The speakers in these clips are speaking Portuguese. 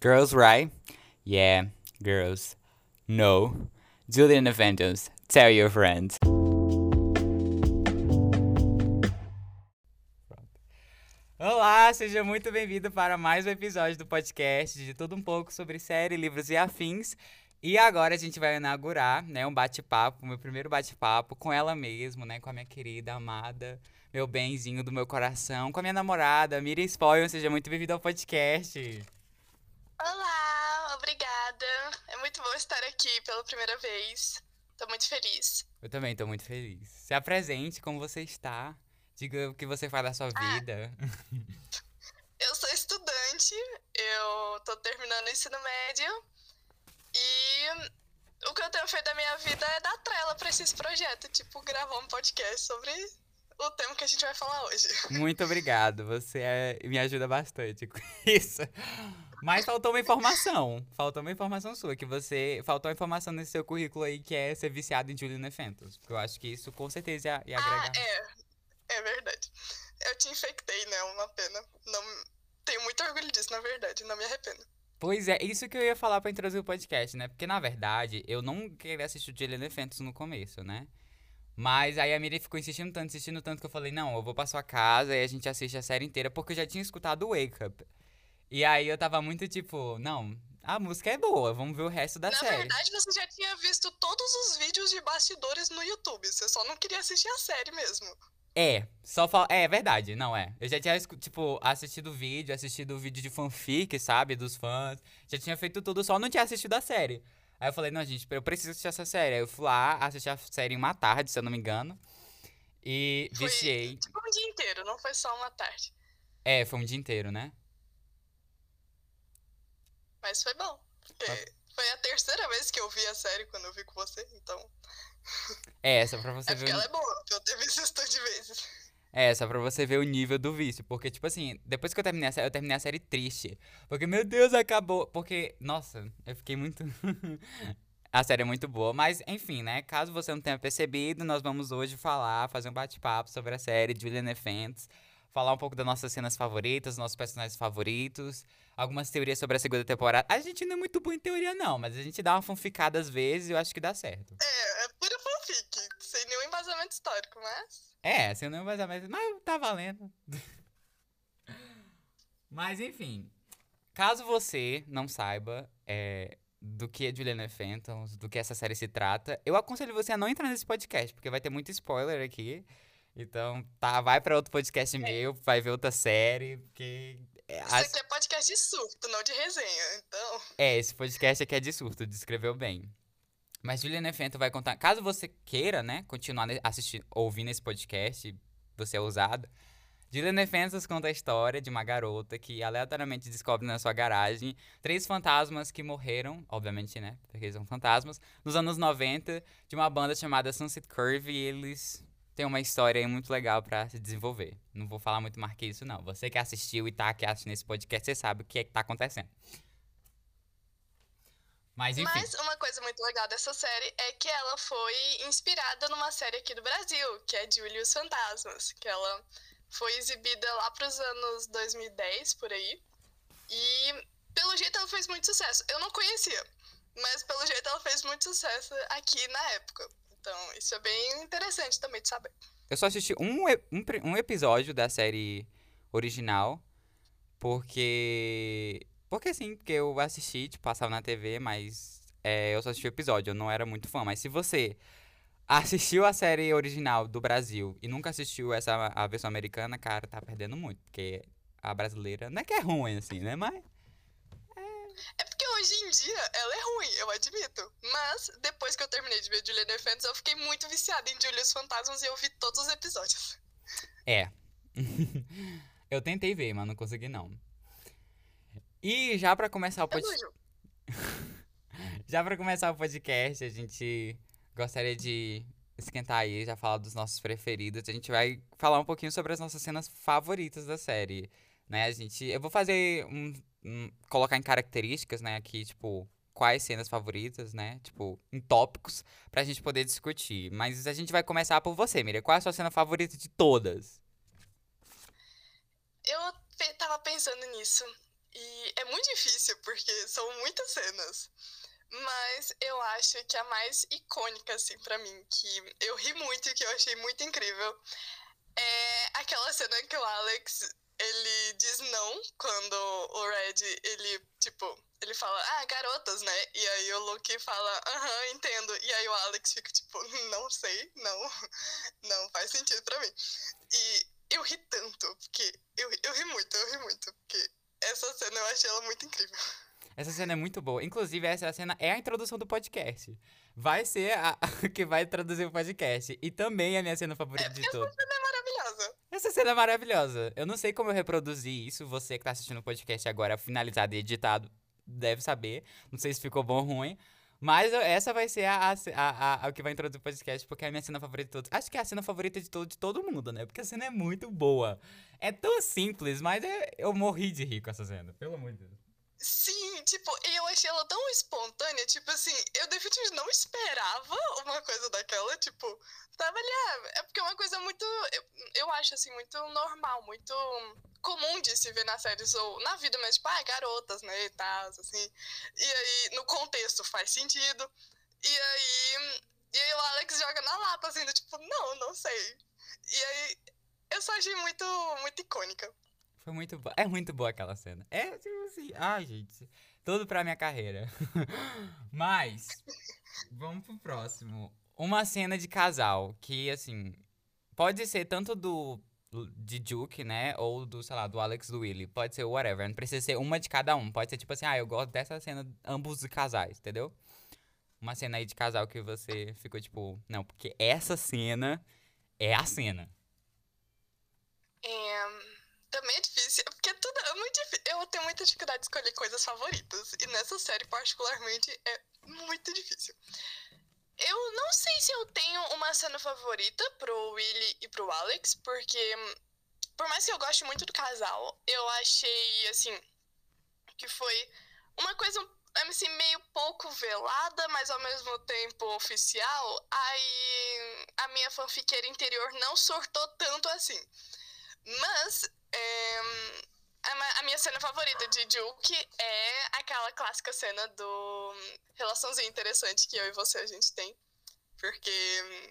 Girls, right? Yeah, girls. No. Julian Eventos, tell your friends. Olá, seja muito bem-vindo para mais um episódio do podcast de tudo um pouco sobre série, livros e afins. E agora a gente vai inaugurar, né, um bate-papo, meu primeiro bate-papo com ela mesmo, né, com a minha querida, amada, meu benzinho do meu coração, com a minha namorada, Miriam Spoil. Seja muito bem-vinda ao podcast. Olá, obrigada. É muito bom estar aqui pela primeira vez. Tô muito feliz. Eu também tô muito feliz. Se apresente como você está. Diga o que você faz da sua Ah. vida. Eu sou estudante, eu tô terminando o ensino médio e o que eu tenho feito da minha vida é dar trela pra esses projetos, tipo gravar um podcast sobre o tema que a gente vai falar hoje. Muito obrigado. Você é- me ajuda bastante com isso. Mas faltou uma informação. Faltou uma informação sua, que você. Faltou uma informação nesse seu currículo aí que é ser viciado em Julian Fentos. Porque eu acho que isso com certeza ia, ia Ah, agregar. é. É verdade. Eu te infectei, né? Uma pena. Não tenho muito orgulho disso, na verdade. Não me arrependo. Pois é, isso que eu ia falar pra introduzir o podcast, né? Porque, na verdade, eu não queria assistir o Julian Fentos no começo, né? Mas aí a Miriam ficou insistindo tanto, insistindo tanto, que eu falei, não, eu vou pra sua casa e a gente assiste a série inteira, porque eu já tinha escutado o Wake Up. E aí eu tava muito tipo, não, a música é boa, vamos ver o resto da Na série. verdade, você já tinha visto todos os vídeos de bastidores no YouTube. Você só não queria assistir a série mesmo. É, só fal... É, é verdade, não é. Eu já tinha, tipo, assistido o vídeo, assistido o vídeo de fanfic, sabe, dos fãs. Já tinha feito tudo, só não tinha assistido a série. Aí eu falei, não, gente, eu preciso assistir essa série. Aí eu fui lá, assisti a série em uma tarde, se eu não me engano. E Foi- viciei. Tipo um dia inteiro, não foi só uma tarde. É, foi um dia inteiro, né? Mas foi bom. Porque foi a terceira vez que eu vi a série quando eu vi com você, então. É, só pra você É ver. porque ela é boa, porque eu ter visto isso de vezes. É, só pra você ver o nível do vício. Porque, tipo assim, depois que eu terminei a série, eu terminei a série triste. Porque, meu Deus, acabou. Porque, nossa, eu fiquei muito. a série é muito boa. Mas, enfim, né? Caso você não tenha percebido, nós vamos hoje falar, fazer um bate-papo sobre a série Julian Fents. Falar um pouco das nossas cenas favoritas, nossos personagens favoritos. Algumas teorias sobre a segunda temporada. A gente não é muito bom em teoria, não, mas a gente dá uma fanficada às vezes e eu acho que dá certo. É, é pura fanfic, sem nenhum embasamento histórico, mas. É, você não vai mais. Mas tá valendo. Mas enfim. Caso você não saiba é, do que é Juliana Fenton, do que essa série se trata, eu aconselho você a não entrar nesse podcast, porque vai ter muito spoiler aqui. Então, tá, vai pra outro podcast meu, vai ver outra série, porque. é, Isso as- aqui é podcast de surto, não de resenha. Então. é, esse podcast aqui é de surto, descreveu bem. Mas Juliana Fenton vai contar. Caso você queira, né, continuar assistindo, ouvindo esse podcast, você é ousado. Juliana Fenton conta a história de uma garota que aleatoriamente descobre na sua garagem três fantasmas que morreram, obviamente, né, porque eles são fantasmas, nos anos 90, de uma banda chamada Sunset Curve, e eles têm uma história aí muito legal pra se desenvolver. Não vou falar muito mais que isso, não. Você que assistiu e tá aqui assistindo esse podcast, você sabe o que é que tá acontecendo. Mas enfim. Mas uma coisa muito legal dessa série é que ela foi inspirada numa série aqui do Brasil, que é Julie e os Fantasmas, que ela foi exibida lá pros anos 2010, por aí. E pelo jeito ela fez muito sucesso. Eu não conhecia, mas pelo jeito ela fez muito sucesso aqui na época. Então, isso é bem interessante também de saber. Eu só assisti um, um, um episódio da série original, porque. Porque sim, porque eu assisti, tipo, passava na TV, mas é, eu só assisti o episódio, eu não era muito fã. Mas se você assistiu a série original do Brasil e nunca assistiu essa a versão americana, cara, tá perdendo muito, porque a brasileira não é que é ruim, assim, né? Mas. É porque hoje em dia ela é ruim, eu admito. Mas depois que eu terminei de ver Juliana Fentes, eu fiquei muito viciada em Julia os Fantasmas e eu vi todos os episódios. É. eu tentei ver, mas não consegui não. E já pra começar o podcast. Já pra começar o podcast, a gente gostaria de esquentar aí, já falar dos nossos preferidos. A gente vai falar um pouquinho sobre as nossas cenas favoritas da série, né? A gente, eu vou fazer um- colocar em características, né, aqui, tipo, quais cenas favoritas, né? Tipo, em tópicos pra gente poder discutir. Mas a gente vai começar por você, Miriam. Qual é a sua cena favorita de todas? Eu tava pensando nisso. E é muito difícil, porque são muitas cenas. Mas eu acho que a mais icônica, assim, pra mim, que eu ri muito e que eu achei muito incrível, é aquela cena que o Alex, ele diz não quando o Red, ele, tipo, ele fala, ah, garotas, né? E aí o Luke fala, aham, entendo. E aí o Alex fica tipo, não sei, não, não faz sentido pra mim. E eu ri tanto, porque eu, eu ri muito, eu ri muito, porque essa cena eu achei ela muito incrível. Essa cena é muito boa. Inclusive, essa cena é a introdução do podcast. Vai ser a, que vai traduzir o podcast. E também é a minha cena favorita é, de é maravilhosa. Essa cena é maravilhosa. Eu não sei como eu reproduzi isso. Você que tá assistindo o podcast agora, finalizado e editado, deve saber. Não sei se ficou bom ou ruim. Mas essa vai ser a, a, a, o que vai introduzir o podcast, porque é a minha cena favorita de todos. Acho que é a cena favorita de todo, de todo mundo, né? Porque a cena é muito boa. É tão simples, mas é, eu morri de rir com essa cena. Pelo amor de Deus. Sim, tipo, eu achei ela tão espontânea, tipo assim, eu definitivamente não esperava uma coisa daquela, tipo, tava ali, ah, é porque é uma coisa muito, eu, eu acho assim, muito normal, muito comum de se ver nas séries ou na vida, mas tipo, ah, garotas, né, e tal, assim, e aí, no contexto faz sentido, e aí, e aí o Alex joga na lata, assim, do tipo, não, não sei, e aí, eu só achei muito, muito icônica. Foi muito boa. É muito boa aquela cena. É tipo assim. Ai, gente. Tudo pra minha carreira. Mas. Vamos pro próximo. Uma cena de casal. Que, assim. Pode ser tanto do. De Duke, né? Ou do, sei lá, do Alex do Willy. Pode ser whatever. Não precisa ser uma de cada um. Pode ser tipo assim, ah, eu gosto dessa cena, ambos de casais, entendeu? Uma cena aí de casal que você ficou tipo, não, porque essa cena é a cena. É também é difícil, porque tudo é muito difícil. Eu tenho muita dificuldade de escolher coisas favoritas. E nessa série, particularmente, é muito difícil. Eu não sei se eu tenho uma cena favorita pro Willy e pro Alex, porque por mais que eu goste muito do casal, eu achei assim que foi uma coisa assim, meio pouco velada, mas ao mesmo tempo oficial. Aí a minha fanfiqueira interior não sortou tanto assim. Mas é, a, minha cena favorita de Duke é aquela clássica cena do relaçãozinho interessante que eu e você a gente tem. Porque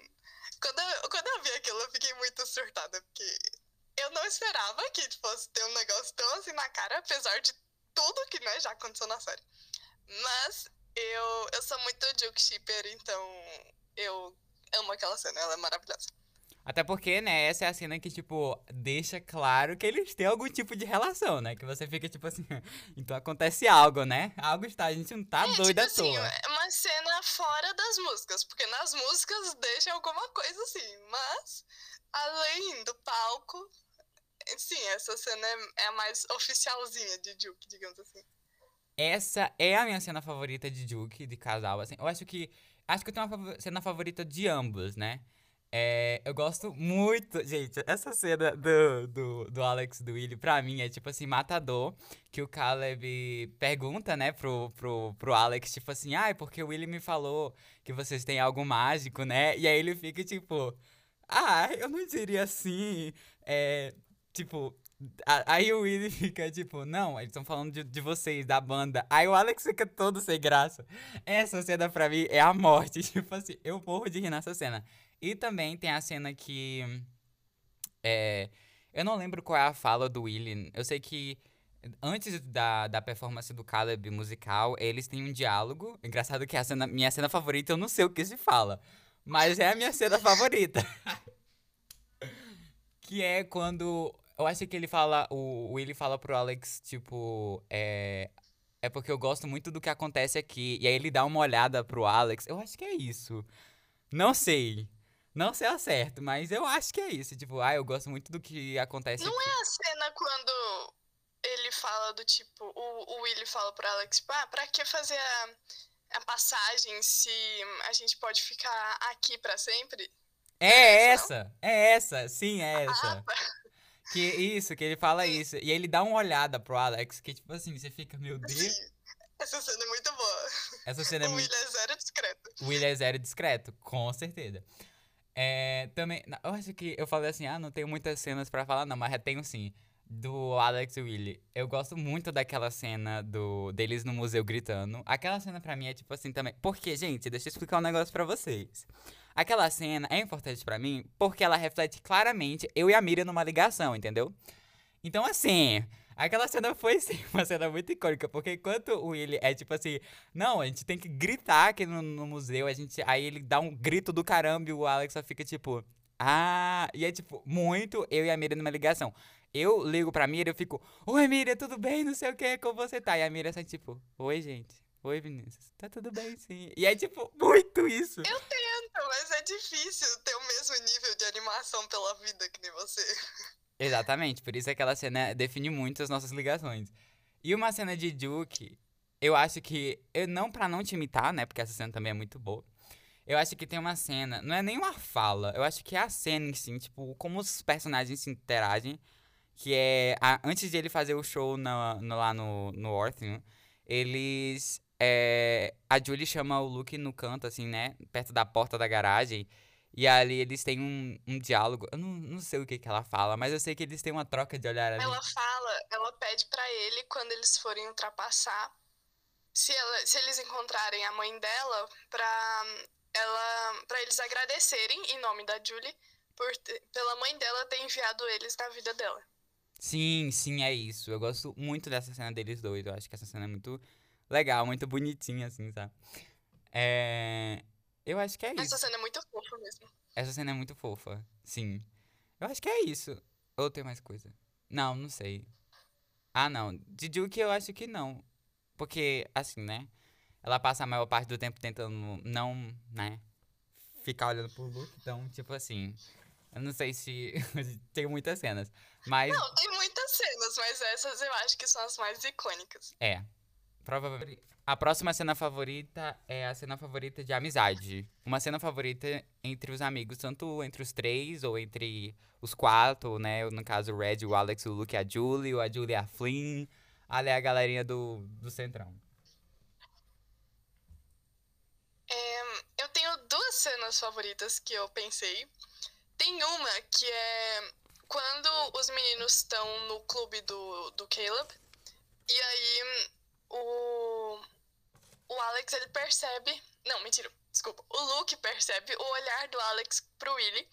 quando eu, quando eu vi aquilo, eu fiquei muito surtada, porque eu não esperava que fosse ter um negócio tão assim na cara, apesar de tudo que né, já aconteceu na série. Mas eu, eu sou muito Duke Shipper, então eu amo aquela cena, ela é maravilhosa. Até porque, né, essa é a cena que, tipo, deixa claro que eles têm algum tipo de relação, né? Que você fica, tipo assim, então acontece algo, né? Algo está, a gente não tá é, doida tipo assim, É uma cena fora das músicas, porque nas músicas deixa alguma coisa assim, mas além do palco, sim, essa cena é, é a mais oficialzinha de Duke, digamos assim. Essa é a minha cena favorita de Duke, de casal, assim. Eu acho que. Acho que eu tenho uma cena favorita de ambos, né? É, eu gosto muito. Gente, essa cena do, do, do Alex do Willy, pra mim, é tipo assim, matador. Que o Caleb pergunta, né, pro, pro, pro Alex, tipo assim, ai, ah, porque o Willy me falou que vocês têm algo mágico, né? E aí ele fica tipo, ah, eu não diria assim. É, tipo, Aí o Willy fica tipo, não, eles estão falando de, de vocês, da banda. Aí o Alex fica todo sem graça. Essa cena pra mim é a morte. Tipo assim, eu morro de rir nessa cena. E também tem a cena que. É, eu não lembro qual é a fala do Willy. Eu sei que antes da, da performance do Caleb musical, eles têm um diálogo. Engraçado que a cena, minha cena favorita, eu não sei o que se fala. Mas é a minha cena favorita. que é quando. Eu acho que ele fala. O Willy fala pro Alex, tipo. É, é porque eu gosto muito do que acontece aqui. E aí ele dá uma olhada pro Alex. Eu acho que é isso. Não sei. Não sei ao certo, mas eu acho que é isso. Tipo, ah, eu gosto muito do que acontece. Não aqui. é a cena quando ele fala do tipo, o, o Willy fala pro Alex, tipo, ah, pra que fazer a, a passagem se a gente pode ficar aqui para sempre? É, é essa, não? é essa, sim, é essa. Ah, tá. Que isso, que ele fala isso. E ele dá uma olhada pro Alex, que tipo assim, você fica, meu Deus. Essa cena é muito boa. Essa cena é o muito. O Will é zero discreto. O Will é zero discreto, com certeza. É, também, eu acho que eu falei assim, ah, não tenho muitas cenas para falar, não, mas tenho sim. do Alex e Willy. Eu gosto muito daquela cena do deles no museu gritando. Aquela cena pra mim é tipo assim também. Porque, gente, deixa eu explicar um negócio pra vocês. Aquela cena é importante pra mim porque ela reflete claramente eu e a Miriam numa ligação, entendeu? Então, assim, aquela cena foi sim uma cena muito icônica, porque enquanto o Willy é tipo assim, não, a gente tem que gritar aqui no, no museu, a gente, aí ele dá um grito do caramba e o Alex só fica tipo, ah, e é tipo, muito eu e a Miriam numa ligação. Eu ligo pra Miriam e fico, oi Miriam, tudo bem? Não sei o que, como você tá? E a Miriam sai tipo, oi gente, oi Vinícius, tá tudo bem sim. E é tipo, muito isso. Eu tento, mas é difícil ter o mesmo nível de animação pela vida que nem você. Exatamente, por isso aquela cena define muito as nossas ligações. E uma cena de Duke, eu acho que, eu não pra não te imitar, né, porque essa cena também é muito boa, eu acho que tem uma cena, não é nem uma fala, eu acho que é a cena em si, tipo, como os personagens se interagem, que é, a, antes de ele fazer o show no, no, lá no, no eles, é, a Julie chama o Luke no canto, assim, né, perto da porta da garagem, e ali eles têm um, um diálogo, eu não, não sei o que que ela fala, mas eu sei que eles têm uma troca de olhar ali. Ela fala, ela pede pra ele, quando eles forem ultrapassar, se, ela, se eles encontrarem a mãe dela, pra ela para eles agradecerem em nome da Julie por pela mãe dela ter enviado eles na vida dela. Sim, sim, é isso. Eu gosto muito dessa cena deles dois. Eu acho que essa cena é muito legal, muito bonitinha, assim, sabe? É... Eu acho que é isso. Essa cena é muito fofa mesmo. Essa cena é muito fofa, sim. Eu acho que é isso. Ou tem mais coisa? Não, não sei. Ah, não. De Duke eu acho que não. Porque, assim, né? ela passa a maior parte do tempo tentando não, né, ficar olhando pro Luke. Então, tipo assim, eu não sei se tem muitas cenas, mas... Não, tem muitas cenas, mas essas eu acho que são as mais icônicas. É, provavelmente... A próxima cena favorita é a cena favorita de amizade. Uma cena favorita entre os amigos, tanto entre os três ou entre os quatro, né? No caso, o Red, o Alex, o Luke, a Julie, a Julie, a Flynn. Ali é a galerinha do, do Centrão. duas cenas favoritas que eu pensei. Tem uma que é quando os meninos estão no clube do, do Caleb. E aí o, o Alex ele percebe. Não, mentira. Desculpa. O Luke percebe o olhar do Alex pro Willy.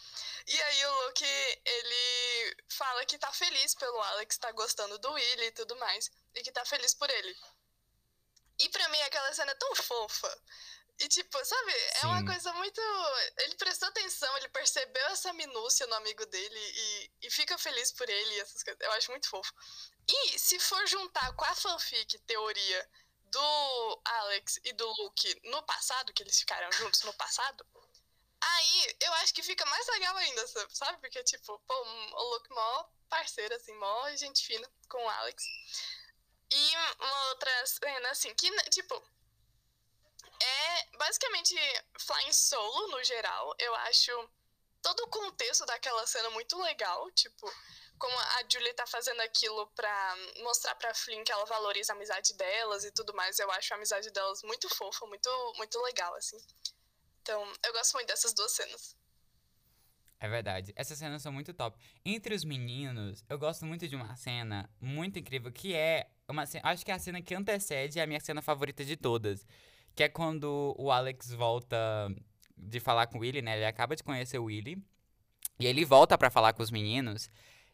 E aí o Luke, ele fala que tá feliz pelo Alex, tá gostando do Willy e tudo mais. E que tá feliz por ele. E pra mim aquela cena é tão fofa. E, tipo, sabe, Sim. é uma coisa muito. Ele prestou atenção, ele percebeu essa minúcia no amigo dele e, e fica feliz por ele, essas coisas. Eu acho muito fofo. E se for juntar com a fanfic teoria do Alex e do Luke no passado, que eles ficaram juntos no passado, aí eu acho que fica mais legal ainda, sabe? Porque, tipo, pô, o Luke mó parceiro, assim, mó gente fina com o Alex. E uma outra cena, assim, que, tipo, é basicamente Flying Solo no geral. Eu acho todo o contexto daquela cena muito legal, tipo, como a Julie tá fazendo aquilo pra mostrar pra Flynn que ela valoriza a amizade delas e tudo mais. Eu acho a amizade delas muito fofa, muito, muito legal, assim. Então, eu gosto muito dessas duas cenas. É verdade. Essas cenas são muito top. Entre os meninos, eu gosto muito de uma cena muito incrível que é uma cena, acho que é a cena que antecede a minha cena favorita de todas, que é quando o Alex volta de falar com o Willy, né? Ele acaba de conhecer o Willy. E ele volta para falar com os meninos.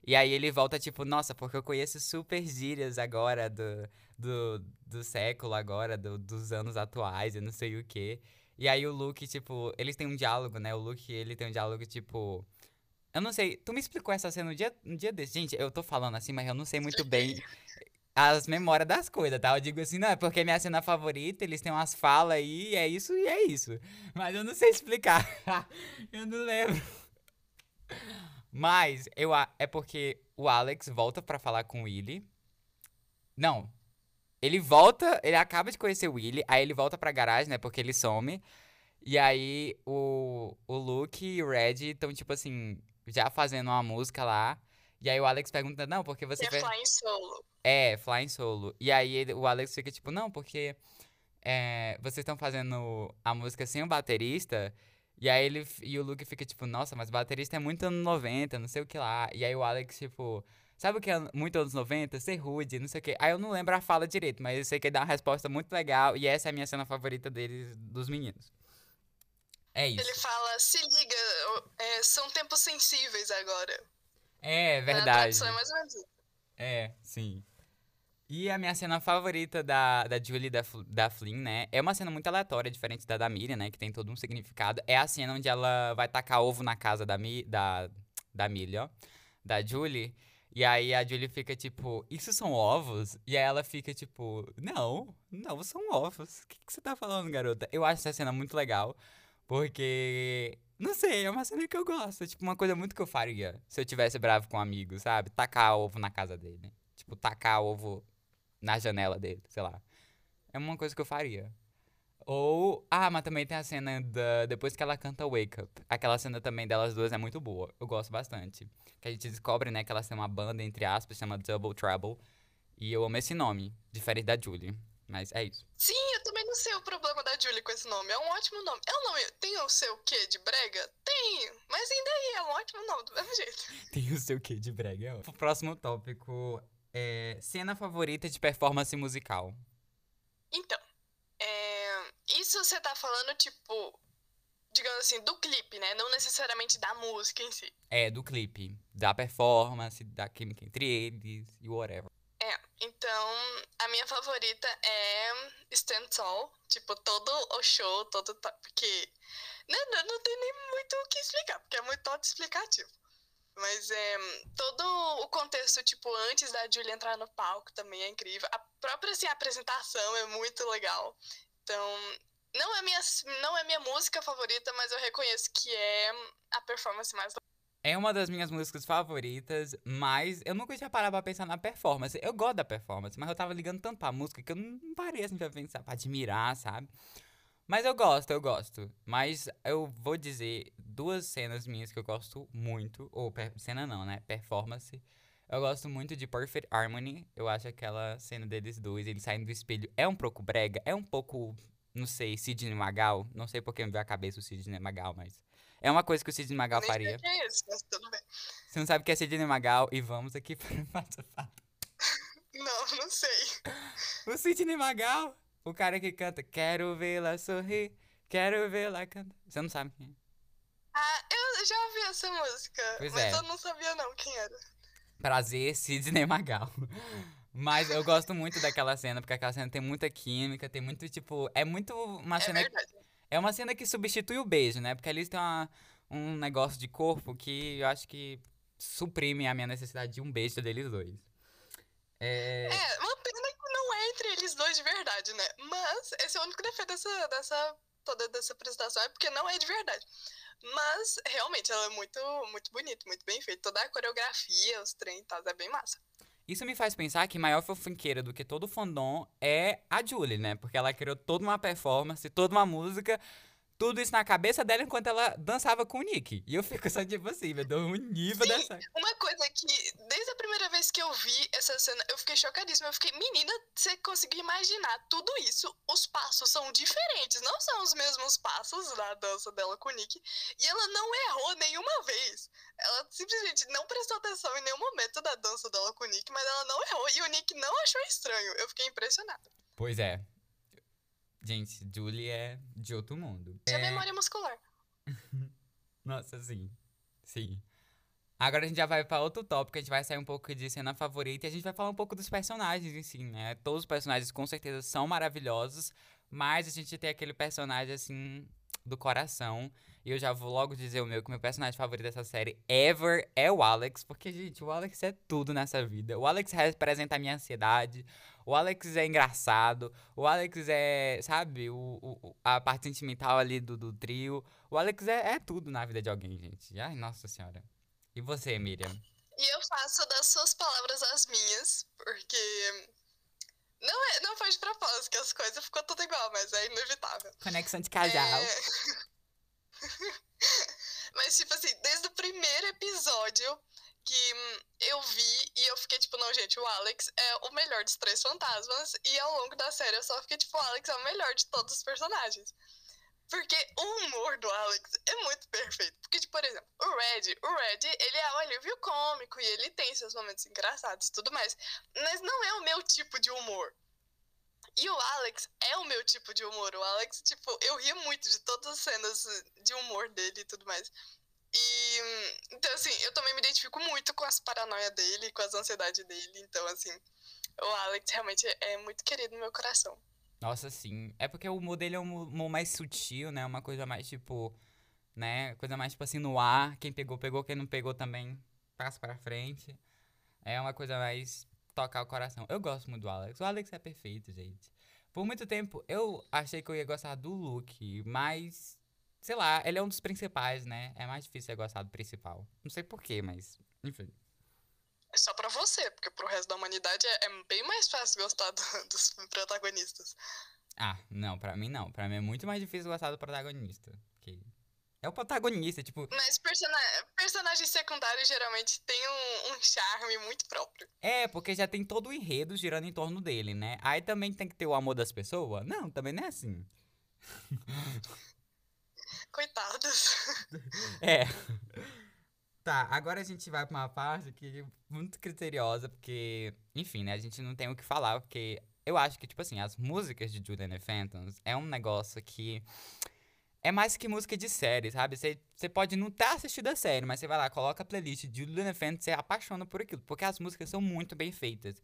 E aí ele volta, tipo, nossa, porque eu conheço super gírias agora do, do, do século, agora, do, dos anos atuais, eu não sei o quê. E aí o Luke, tipo, eles têm um diálogo, né? O Luke, ele tem um diálogo, tipo... Eu não sei, tu me explicou essa cena no dia, no dia desse. Gente, eu tô falando assim, mas eu não sei muito bem as memórias das coisas, tá? Eu digo assim, não, é porque é minha cena favorita, eles têm umas falas aí, é isso e é isso. Mas eu não sei explicar. eu não lembro. Mas eu é porque o Alex volta para falar com o Willy. Não. Ele volta, ele acaba de conhecer o Willy, aí ele volta pra garagem, né? Porque ele some. E aí o, o Luke e o Red estão, tipo assim, já fazendo uma música lá. E aí o Alex pergunta, não, porque você... É fez... Flying Solo. É, Flying Solo. E aí ele, o Alex fica tipo, não, porque é, vocês estão fazendo a música sem o baterista. E aí ele e o Luke fica tipo, nossa, mas baterista é muito ano 90, não sei o que lá. E aí o Alex, tipo, Sabe o que é muito anos 90? Ser rude, não sei o quê. Aí eu não lembro a fala direito, mas eu sei que ele dá uma resposta muito legal. E essa é a minha cena favorita deles, dos meninos. É isso. Ele fala, se liga, é, são tempos sensíveis agora. É, Na verdade. tradução é mais ou menos isso. É, sim. E a minha cena favorita da, da Julie da, da Flynn, né? É uma cena muito aleatória, diferente da da Miriam, né? Que tem todo um significado. É a cena onde ela vai tacar ovo na casa da, Mi, da, da ó. Da Julie. E aí a Julie fica tipo, isso são ovos? E aí ela fica tipo, não, não são ovos. O que, que você tá falando, garota? Eu acho essa cena muito legal. Porque, não sei, é uma cena que eu gosto. Tipo, uma coisa muito que eu faria se eu tivesse bravo com um amigo, sabe? Tacar ovo na casa dele. Tipo, tacar ovo na janela dele, sei lá. É uma coisa que eu faria. Ou. Ah, mas também tem a cena da. Depois que ela canta Wake Up. Aquela cena também delas duas é muito boa. Eu gosto bastante. Que a gente descobre, né, que elas têm uma banda, entre aspas, chama Double Trouble. E eu amo esse nome. Diferente da Julie. Mas é isso. Sim, eu também não sei o problema da Julie com esse nome. É um ótimo nome. É um nome. Tem o seu quê de brega? Tem. Mas ainda aí é um ótimo nome, do mesmo jeito. Tem o seu quê de brega? O próximo tópico é cena favorita de performance musical. Então, é, isso você tá falando, tipo, digamos assim, do clipe, né? Não necessariamente da música em si. É, do clipe. Da performance, da química entre eles e whatever. É, então, a minha favorita é Stand Tall. Tipo, todo o show, todo. to- Porque. Né, não, não tem nem muito o que explicar, porque é muito autoexplicativo. Mas é, todo o contexto, tipo, antes da Julia entrar no palco também é incrível. A própria assim, apresentação é muito legal. Então, não é, minha, não é minha música favorita, mas eu reconheço que é a performance mais É uma das minhas músicas favoritas, mas eu nunca tinha parado pra pensar na performance. Eu gosto da performance, mas eu tava ligando tanto pra música que eu não parei assim pra pensar, pra admirar, sabe? Mas eu gosto, eu gosto. Mas eu vou dizer duas cenas minhas que eu gosto muito. Ou cena não, né? Performance. Eu gosto muito de Perfect Harmony. Eu acho aquela cena deles dois, eles saindo do espelho. É um pouco brega, é um pouco, não sei, Sidney Magal. Não sei porque me veio à cabeça o Sidney Magal, mas. É uma coisa que o Sidney Magal Nem faria. o que é esse, mas tudo bem. Você não sabe o que é Sidney Magal e vamos aqui para o. Não, não sei. O Sidney Magal, o cara que canta Quero vê-la sorrir, quero vê-la cantar. Você não sabe quem é? Ah, eu já ouvi essa música, Pois mas é. eu não sabia não quem era. Prazer, Sidney Magal. Mas eu gosto muito daquela cena, porque aquela cena tem muita química, tem muito, tipo... É muito uma É cena... verdade. É uma cena que substitui o beijo, né? Porque ali tem uma, um negócio de corpo que eu acho que suprime a minha necessidade de um beijo deles dois. É... É, uma pena que não é entre eles dois de verdade, né? Mas esse é o único defeito dessa, dessa, toda dessa apresentação, é porque não é de verdade. Mas, realmente, ela é muito, muito bonita, muito bem feita. Toda a coreografia, os trem e tal, é bem massa. Isso me faz pensar que maior fofinqueira do que todo o fandom é a Julie, né? Porque ela criou toda uma performance, toda uma música, tudo isso na cabeça dela enquanto ela dançava com o Nick. E eu fico só tipo assim, meu Deus, o nível Sim. dessa. Uma coisa que, desde a primeira vez que eu vi essa cena, eu fiquei chocadíssima. Eu fiquei, menina, você conseguiu imaginar tudo isso? Os passos são diferentes, não são os mesmos passos da dança dela com o Nick. E ela não errou nenhuma vez. Ela simplesmente não prestou atenção em nenhum momento da dança dela com o Nick, mas ela não errou. E o Nick não achou estranho. Eu fiquei impressionada. Pois é. Gente, Julie é de outro mundo. Tinha É... memória muscular. Nossa, sim. Sim. Agora a gente já vai pra outro tópico, a gente vai sair um pouco de cena favorita e a gente vai falar um pouco dos personagens em si, né? Todos os personagens com certeza são maravilhosos, mas a gente tem aquele personagem assim do coração. E eu já vou logo dizer o meu, que meu personagem favorito dessa série ever é o Alex, porque gente, o Alex é tudo nessa vida. O Alex representa a minha ansiedade, o Alex é engraçado, o Alex é, sabe, o, o- a parte sentimental ali do, do trio. O Alex é, é tudo na vida de alguém, gente. Ai, nossa senhora. E você, Miriam? E eu faço das suas palavras as minhas, porque. Não, é, não foi de propósito que as coisas ficou tudo igual, mas é inevitável. Conexão de casal. É. Mas, tipo assim, desde o primeiro episódio que hum, eu vi e eu fiquei tipo, não, gente, o Alex é o melhor dos três fantasmas. E ao longo da série eu só fiquei tipo, o Alex é o melhor de todos os personagens. Porque o humor do Alex é muito perfeito. Porque, tipo, por exemplo, o Red, o Red, ele é um alívio cômico e ele tem seus momentos engraçados e tudo mais. Mas não é o meu tipo de humor. E o Alex é o meu tipo de humor. O Alex, tipo, eu ria muito de todas as cenas de humor dele e tudo mais. E então, assim, eu também me identifico muito com as paranoias dele, com as ansiedades dele. Então, assim, o Alex realmente é muito querido no meu coração. Nossa, sim. É porque o humor dele é um humor mais sutil, né? Uma coisa mais tipo. Né? Coisa mais tipo assim no ar. Quem pegou, pegou. Quem não pegou também passa pra frente. É uma coisa mais tocar o coração. Eu gosto muito do Alex. O Alex é perfeito, gente. Por muito tempo eu achei que eu ia gostar do Luke, mas. Sei lá, ele é um dos principais, né? É mais difícil eu gostar do principal. Não sei porquê, mas. Enfim. É só pra você, porque pro resto da humanidade é, é bem mais fácil gostar do, dos protagonistas. Ah, não, pra mim não. Pra mim é muito mais difícil gostar do protagonista. É o protagonista, tipo. Mas persona personagem secundário geralmente tem um, um, charme muito próprio. É, porque já tem todo o enredo girando em torno dele, né? Aí também tem que ter o amor das pessoas? Não, também não é assim. Coitados. É. Tá, agora a gente vai pra uma parte que é muito criteriosa, porque, enfim, né, a gente não tem o que falar, porque eu acho que, tipo assim, as músicas de Julian Phantoms é um negócio que é mais que música de série, sabe? Você pode não ter assistido a série, mas você vai lá, coloca a playlist de Julian Phantoms, você apaixona por aquilo, porque as músicas são muito bem feitas.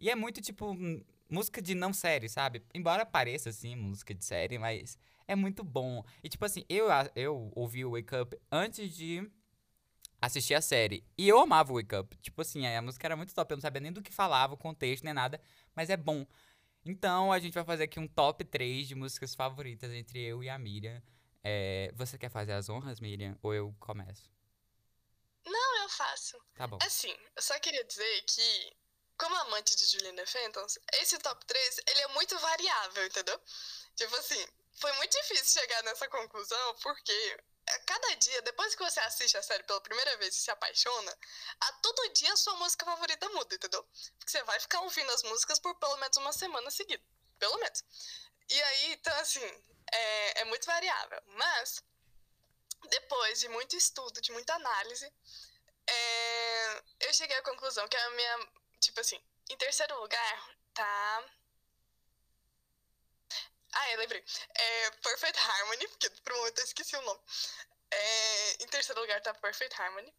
E é muito, tipo, música de não série, sabe? Embora pareça, assim, música de série, mas é muito bom. E, tipo assim, eu, eu ouvi o Wake Up antes de assistir a série. E eu amava o Wake Up. Tipo assim, a música era muito top. Eu não sabia nem do que falava, o contexto, nem nada. Mas é bom. Então, a gente vai fazer aqui um top 3 de músicas favoritas entre eu e a Miriam. É, você quer fazer as honras, Miriam? Ou eu começo? Não, eu faço. Tá bom. Assim, eu só queria dizer que, como amante de Juliana Fentons, esse top 3, ele é muito variável, entendeu? Tipo assim, foi muito difícil chegar nessa conclusão, porque cada dia, depois que você assiste a série pela primeira vez e se apaixona, a todo dia a sua música favorita muda, entendeu? Porque você vai ficar ouvindo as músicas por pelo menos uma semana seguida. Pelo menos. E aí, então, assim, é, é muito variável. Mas, depois de muito estudo, de muita análise, é, eu cheguei à conclusão que a minha. Tipo assim, em terceiro lugar tá ah, eu lembrei. É Perfect Harmony, porque por um momento eu esqueci o nome. É, em terceiro lugar tá Perfect Harmony.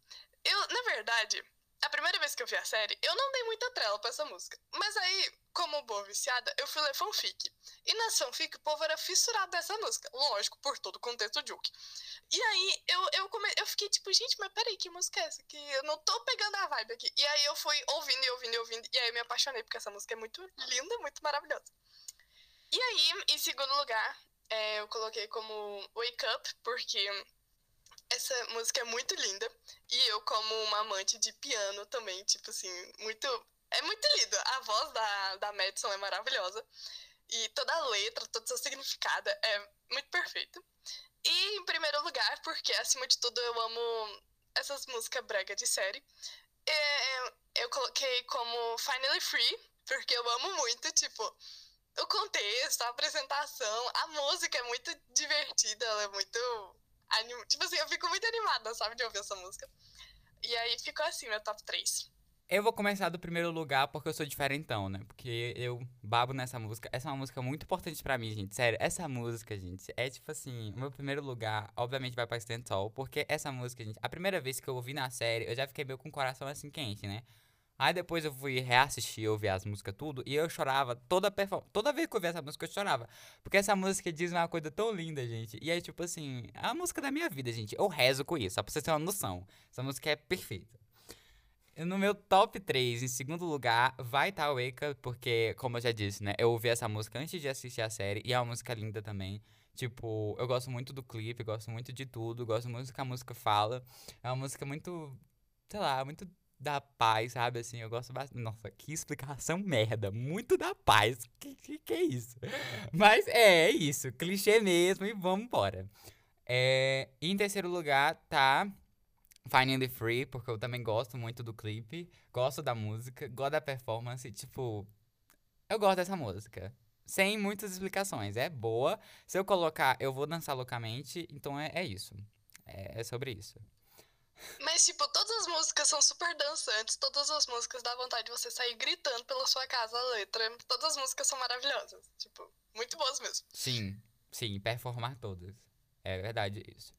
Eu, na verdade, a primeira vez que eu vi a série, eu não dei muita trela pra essa música. Mas aí, como boa viciada, eu fui ler fanfic. E na fanfic, o povo era fissurado dessa música. Lógico, por todo o contexto de Juke. E aí, eu, eu, come... eu fiquei tipo, gente, mas peraí, que música é essa? Que eu não tô pegando a vibe aqui. E aí, eu fui ouvindo e ouvindo e ouvindo. E aí, eu me apaixonei, porque essa música é muito linda, muito maravilhosa. E aí, em segundo lugar, é, eu coloquei como Wake Up, porque essa música é muito linda. E eu, como uma amante de piano também, tipo assim, muito. É muito linda. A voz da, da Madison é maravilhosa. E toda a letra, todo seu significado é muito perfeito. E em primeiro lugar, porque acima de tudo eu amo essas músicas brega de série, é, eu coloquei como Finally Free, porque eu amo muito, tipo o contexto, a apresentação, a música é muito divertida, ela é muito. Anim... Tipo assim, eu fico muito animada, sabe, de ouvir essa música. E aí ficou assim, meu top 3. Eu vou começar do primeiro lugar porque eu sou diferentão, né? Porque eu babo nessa música. Essa é uma música muito importante para mim, gente. Sério, essa música, gente, é tipo assim, o meu primeiro lugar, obviamente, vai pra Tall, porque essa música, gente, a primeira vez que eu ouvi na série, eu já fiquei meio com o coração assim quente, né? Aí depois eu fui reassistir, ouvir as músicas tudo, e eu chorava toda performance. Toda vez que eu ouvia essa música, eu chorava. Porque essa música diz uma coisa tão linda, gente. E é tipo assim, é a música da minha vida, gente. Eu rezo com isso, só pra vocês terem uma noção. Essa música é perfeita. No meu top 3, em segundo lugar, vai estar tá Wake porque, como eu já disse, né? Eu ouvi essa música antes de assistir a série, e é uma música linda também. Tipo, eu gosto muito do clipe, gosto muito de tudo, gosto muito do que a música fala. É uma música muito, sei lá, muito da paz, sabe? Assim, eu gosto bastante. Nossa, que explicação merda. Muito da paz. Que, que, que é isso? Mas é, é isso. Clichê mesmo e vamos embora. É, em terceiro lugar tá Finally Free, porque eu também gosto muito do clipe. Gosto da música, gosto da performance. Tipo, eu gosto dessa música. sem muitas explicações. É boa. Se eu colocar, eu vou dançar loucamente, então é, é isso. É, é sobre isso. Mas, tipo, todas as músicas são super dançantes, todas as músicas dá vontade de você sair gritando pela sua casa a letra. Todas as músicas são maravilhosas. Tipo, muito boas mesmo. Sim, sim, performar todas. É verdade isso.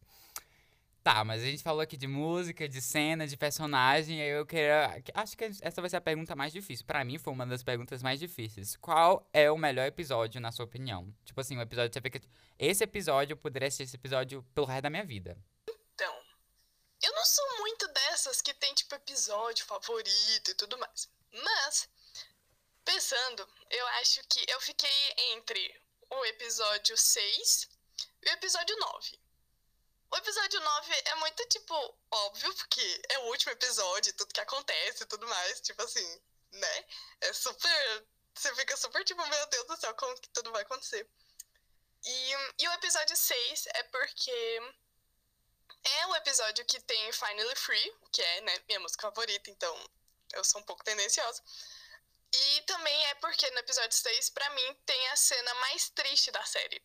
Tá, mas a gente falou aqui de música, de cena, de personagem, aí eu queria. Acho que essa vai ser a pergunta mais difícil. Para mim, foi uma das perguntas mais difíceis. Qual é o melhor episódio, na sua opinião? Tipo assim, um episódio que você fica. Esse episódio, eu poderia assistir esse episódio pelo resto da minha vida. Eu não sou muito dessas que tem, tipo, episódio favorito e tudo mais. Mas, pensando, eu acho que eu fiquei entre o episódio 6 e o episódio 9. O episódio 9 é muito, tipo, óbvio, porque é o último episódio, tudo que acontece e tudo mais, tipo assim, né? É super. Você fica super tipo, meu Deus do céu, como que tudo vai acontecer? E, e o episódio 6 é porque é o episódio que tem Finally Free, que é, né, minha música favorita, então eu sou um pouco tendenciosa. E também é porque no episódio 6, pra mim, tem a cena mais triste da série.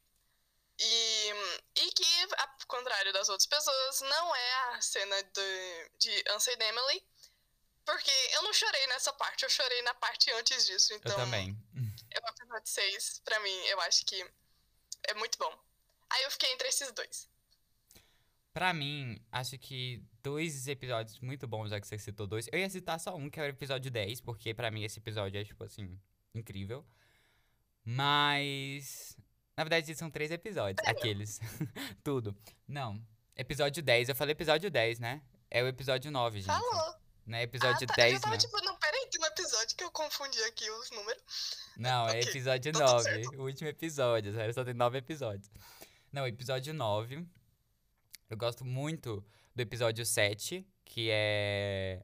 E, e que, ao contrário das outras pessoas, não é a cena de, de Unsaid Emily. Porque eu não chorei nessa parte, eu chorei na parte antes disso. Então, eu também. É o episódio 6, pra mim, eu acho que é muito bom. Aí eu fiquei entre esses dois. Pra mim, acho que dois episódios muito bons, já que você citou dois. Eu ia citar só um, que é o episódio 10, porque pra mim esse episódio é, tipo assim, incrível. Mas na verdade, são três episódios. Aqueles. Tudo. Não. Episódio 10. Eu falei episódio 10, né? É o episódio 9, gente. Falou. Não é episódio ah, tá. 10, eu tava não. tipo, não, peraí, tem um episódio que eu confundi aqui os números. Não, é Ok, episódio tá tudo 9. certo. O último episódio. Sério, só tem nove episódios. Não, episódio 9. Eu gosto muito do episódio 7, que é.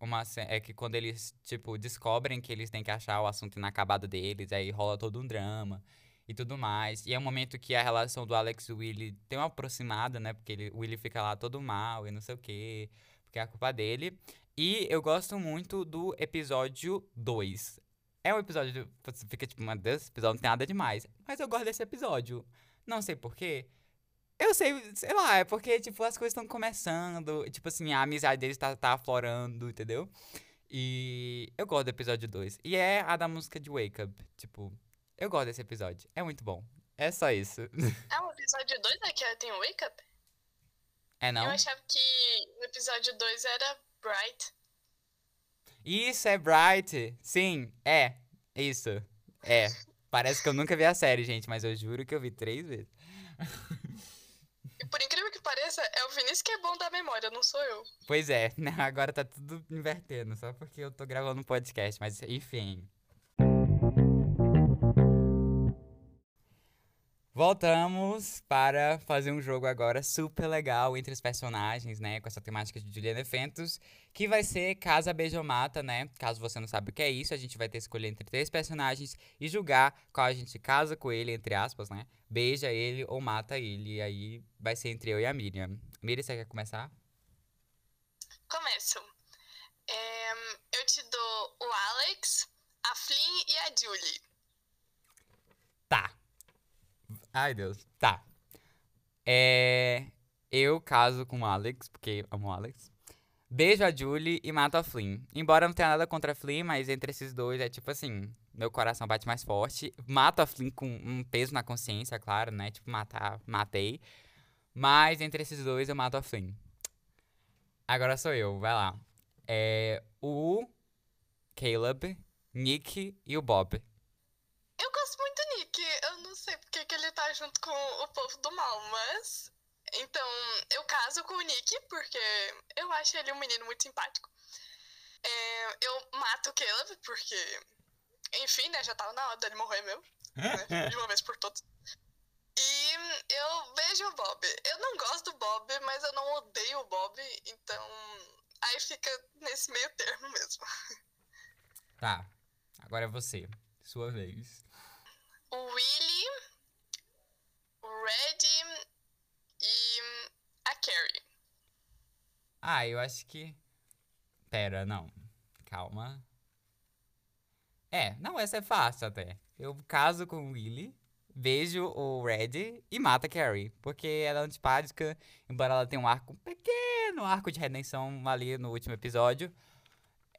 Uma, é que quando eles, tipo, descobrem que eles têm que achar o assunto inacabado deles, aí rola todo um drama e tudo mais. E é um momento que a relação do Alex e o Willy tem uma aproximada, né? Porque ele, o Willy fica lá todo mal e não sei o quê, porque é a culpa dele. E eu gosto muito do episódio 2. É um episódio. Você fica tipo, mano, Deus, esse episódio não tem nada demais. Mas eu gosto desse episódio. Não sei porquê. Eu sei, sei lá, é porque, tipo, as coisas estão começando. Tipo assim, a amizade deles tá, tá aflorando, entendeu? E eu gosto do episódio 2. E é a da música de Wake Up. Tipo, eu gosto desse episódio. É muito bom. É só isso. É o episódio 2 é que tem o Wake Up? É não? Eu achava que no episódio 2 era Bright. Isso é Bright. Sim, é. Isso. É. Parece que eu nunca vi a série, gente, mas eu juro que eu vi três vezes. Por incrível que pareça, é o Vinícius que é bom da memória, não sou eu. Pois é, né, agora tá tudo invertendo, só porque eu tô gravando um podcast, mas enfim. Voltamos para fazer um jogo agora super legal entre os personagens, né? Com essa temática de Juliana Fentos, que vai ser Casa Beijo ou Mata, né? Caso você não sabe o que é isso, a gente vai ter que escolher entre três personagens e julgar qual a gente casa com ele, entre aspas, né? Beija ele ou mata ele. E aí vai ser entre eu e a Miriam. Miriam, você quer começar? Começo. É, eu te dou o Alex, a Flynn e a Julie. Tá. Ai, Deus. Tá. É. Eu caso com o Alex, porque amo o Alex. Beijo a Julie e mato a Flynn. Embora não tenha nada contra a Flynn, mas entre esses dois é tipo assim: meu coração bate mais forte. Mato a Flynn com um peso na consciência, claro, né? Tipo, matar, matei. Mas entre esses dois eu mato a Flynn. Agora sou eu, vai lá. É. O Caleb, Nick e o Bob. Eu gosto muito do Nick. Sei porque que ele tá junto com o povo do mal, mas. Então, eu caso com o Nick, porque eu acho ele um menino muito simpático. É, eu mato o Caleb, porque. Enfim, né? Já tava na hora dele morrer mesmo. Né, de uma vez por todas. E eu beijo o Bob. Eu não gosto do Bob, mas eu não odeio o Bob, então. Aí fica nesse meio termo mesmo. Tá. Agora é você. Sua vez. O Willy, o Red e a Carrie. Ah, eu acho que. Pera, não. Calma. É, não, essa é fácil até. Eu caso com o Willy, beijo o Red e mata a Carrie. Porque ela é antipática, embora ela tenha um arco, um pequeno arco de redenção ali no último episódio.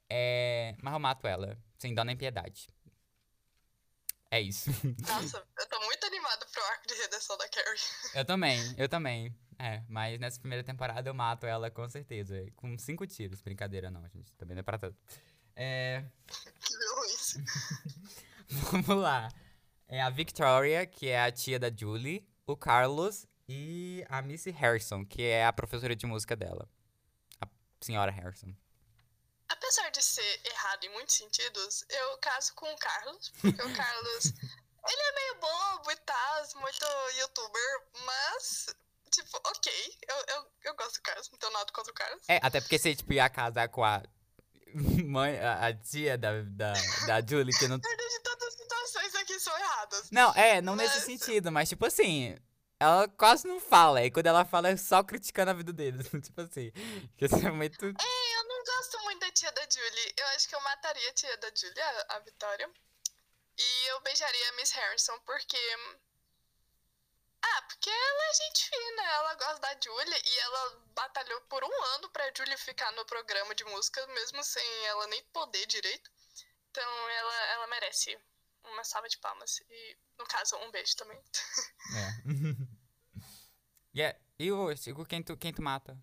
É, mas eu mato ela, sem dó nem piedade. É isso. Nossa, eu tô muito animada pro arco de redenção da Carrie. eu também, eu também. É, mas nessa primeira temporada eu mato ela com certeza. Com cinco tiros. Brincadeira, não, gente. Também não é pra tanto. É. Que. Vamos lá. É a Victoria, que é a tia da Julie, o Carlos e a Missy Harrison, que é a professora de música dela. A senhora Harrison. Apesar de ser errado em muitos sentidos, eu caso com o Carlos, porque o Carlos, ele é meio bobo e tal, muito youtuber, mas, tipo, ok, eu, eu, eu gosto do Carlos, não tenho nada contra o Carlos. É, até porque você, tipo, ia casar com a mãe, a, a tia da, da, da Julie, que não... Verdade, todas as situações aqui são erradas. Não, é, não Mas- nesse sentido, mas tipo assim, ela quase não fala, e quando ela fala é só criticando a vida deles, tipo assim, que isso é muito... É, eu não gosto tia da Julie, eu acho que eu mataria a tia da Julie, a, a Vitória, e eu beijaria a Miss Harrison, porque... Ah, porque ela é gente fina, ela gosta da Julie e ela batalhou por um ano pra Julie ficar no programa de música, mesmo sem ela nem poder direito. Então ela, ela merece uma salva de palmas. E, no caso, um beijo também. É. e, é- e o, o- quem, tu, quem tu mata?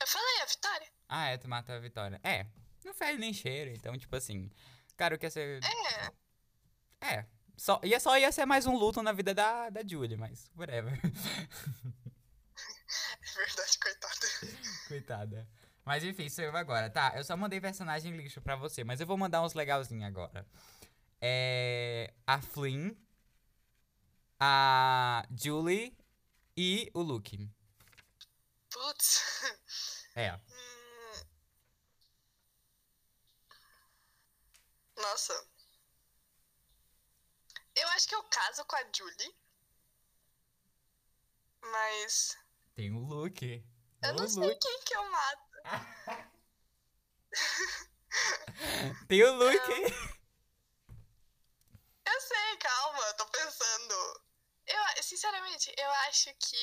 Eu falei, a Vitória. Ah, é, tu mata a Vitória. É, não faz nem cheiro, então tipo assim, cara, o que ia ser... É, É, só, ia, só ia ser mais um luto na vida da, da Julie, mas whatever. é verdade, coitada. Coitada. Mas enfim, sou eu agora. Tá, eu só mandei personagem lixo pra você, mas eu vou mandar uns legalzinhos agora. É. A Flynn, a Julie e o Luke. Putz. É. Nossa. Eu acho que eu caso com a Julie. Mas. Tem o Luke. Eu não sei Luke. quem que eu mato. Tem o Luke. Eu sei, calma, eu tô pensando. Eu, sinceramente, eu acho que.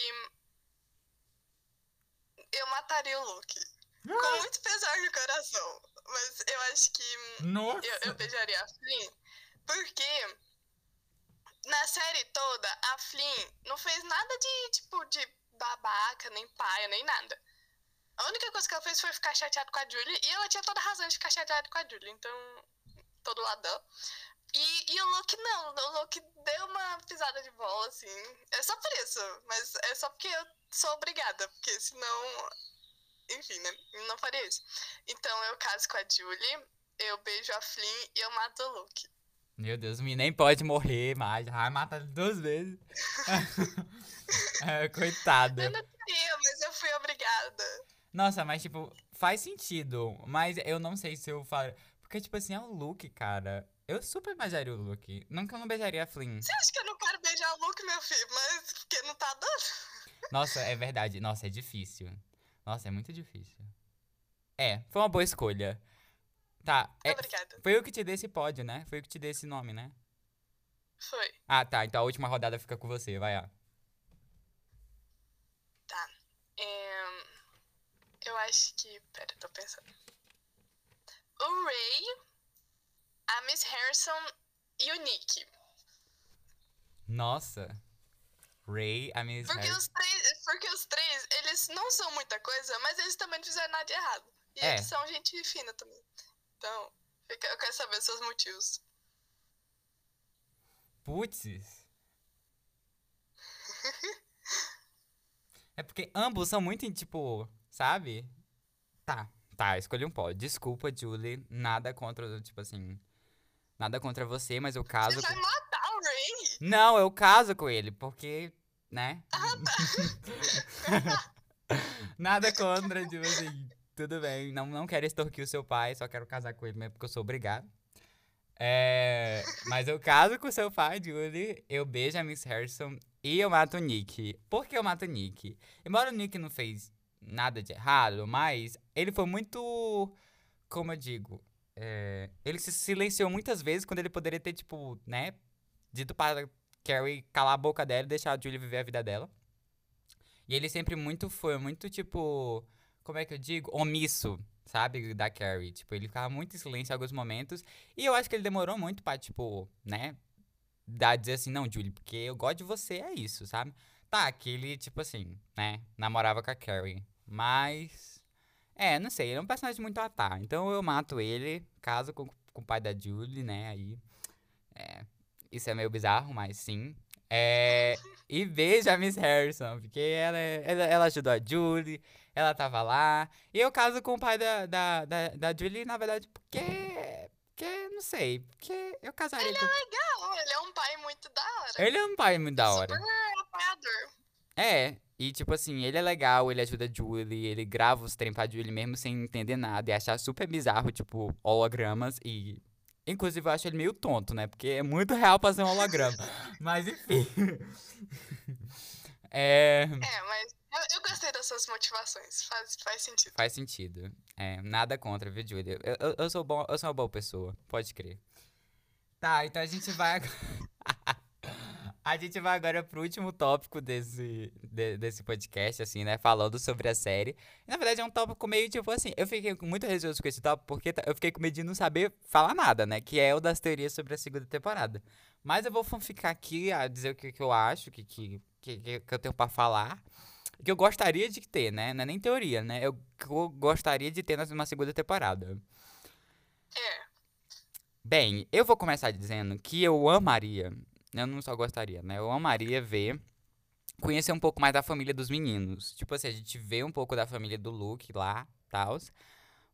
Eu mataria o Luke. Com muito pesar no coração. Mas eu acho que. Nossa. Eu, eu beijaria a Flynn. Porque na série toda, a Flynn não fez nada de, tipo, de babaca, nem paia, nem nada. A única coisa que ela fez foi ficar chateada com a Julie. E ela tinha toda a razão de ficar chateada com a Julie. Então, todo lado. E, e o Luke não. O Luke deu uma pisada de bola, assim. É só por isso. Mas é só porque eu sou obrigada. Porque senão... Enfim, né? Não faria isso. Então, eu caso com a Julie. Eu beijo a Flynn e eu mato o Luke. Meu Deus, o menino nem pode morrer mais. Ai, mata duas vezes. é, coitada. Eu não queria, mas eu fui obrigada. Nossa, mas tipo, faz sentido. Mas eu não sei se eu falo. Porque, tipo assim, é o Luke, cara. Eu super beijaria o Luke. Nunca eu não beijaria a Flynn. Você acha que eu não quero beijar o Luke, meu filho? Mas porque não tá dando. Nossa, é verdade. Nossa, é difícil. Nossa, é muito difícil. É, foi uma boa escolha. Tá. é- Obrigada. foi eu que te dei esse pódio, né? Foi eu que te dei esse nome, né? Foi. Ah, tá. Então a última rodada fica com você. Vai lá. Tá. É, Eu acho que. Pera, tô pensando. O Ray, a Miss Harrison e o Nick. Nossa. Ray, a Miss Porque Harris- os, três, porque os três, eles não são muita coisa, mas eles também não fizeram nada de errado. E É. eles são gente fina também. Então, eu quero saber seus motivos. Putz. É porque ambos são muito, tipo, sabe? Tá, tá, escolhi um pódio. Desculpa, Julie. Nada contra, tipo assim. Nada contra você, mas eu caso. Você vai matar o? Não, eu caso com ele, porque, né? Nada contra, tipo assim. Tudo bem. Não, não quero extorquir o seu pai, só quero casar com ele mesmo porque eu sou obrigado. É, mas eu caso com seu pai, Julie. Eu beijo a Miss Harrison e eu mato o Nick. Por que eu mato o Nick? Embora o Nick não fez nada de errado, mas ele foi muito. Como eu digo? é, ele se silenciou muitas vezes quando ele poderia ter, tipo, né, dito para Carrie calar a boca dela e deixar a Julie viver a vida dela. E ele sempre muito foi, muito, tipo, como é que eu digo? Omisso, sabe? Da Carrie. Tipo, ele ficava muito em silêncio em alguns momentos. E eu acho que ele demorou muito pra, tipo, né, dar, dizer assim, não, Julie, porque eu gosto de você, é isso, sabe? Tá, que ele, tipo assim, né, namorava com a Carrie. Mas. É, não sei, ele é um personagem muito atar. Então eu mato ele, caso com, com o pai da Julie, né? Aí. É, isso é meio bizarro, mas sim. É, e veja a Miss Harrison, porque ela, é, ela, ela ajudou a Julie, ela tava lá. E eu caso com o pai da, da, da, da Julie, na verdade, porque. Porque, não sei, porque eu casaria Ele com. é legal, ele é um pai muito da hora. Ele é um pai muito da hora. Super apoiador. É, e tipo assim, ele é legal, ele ajuda a Julie, ele grava os trem pra Julie mesmo sem entender nada e achar super bizarro, tipo, hologramas e. Inclusive, eu acho ele meio tonto, né? Porque é muito real fazer um holograma. Mas enfim. é. É, mas eu, eu gostei das suas motivações. Faz, faz sentido. Faz sentido. É, nada contra, viu, Julie? Eu, eu, eu sou bom, eu sou uma boa pessoa, pode crer. Tá, então a gente vai. ag- A gente vai agora pro último tópico desse, de- desse podcast, assim, né? Falando sobre a série. Na verdade, é um tópico meio tipo assim. Eu fiquei muito receoso com esse tópico porque tá- eu fiquei com medo de não saber falar nada, né? Que é o das teorias sobre a segunda temporada. Mas eu vou ficar aqui a dizer o que, que eu acho, o que, que, que, que eu tenho pra falar. Que eu gostaria de ter, né? Não é nem teoria, né? Eu, eu gostaria de ter numa segunda temporada. É. Bem, eu vou começar dizendo que eu amaria, eu não só gostaria, né? Eu amaria ver, conhecer um pouco mais da família dos meninos. Tipo assim, a gente vê um pouco da família do Luke lá, tals.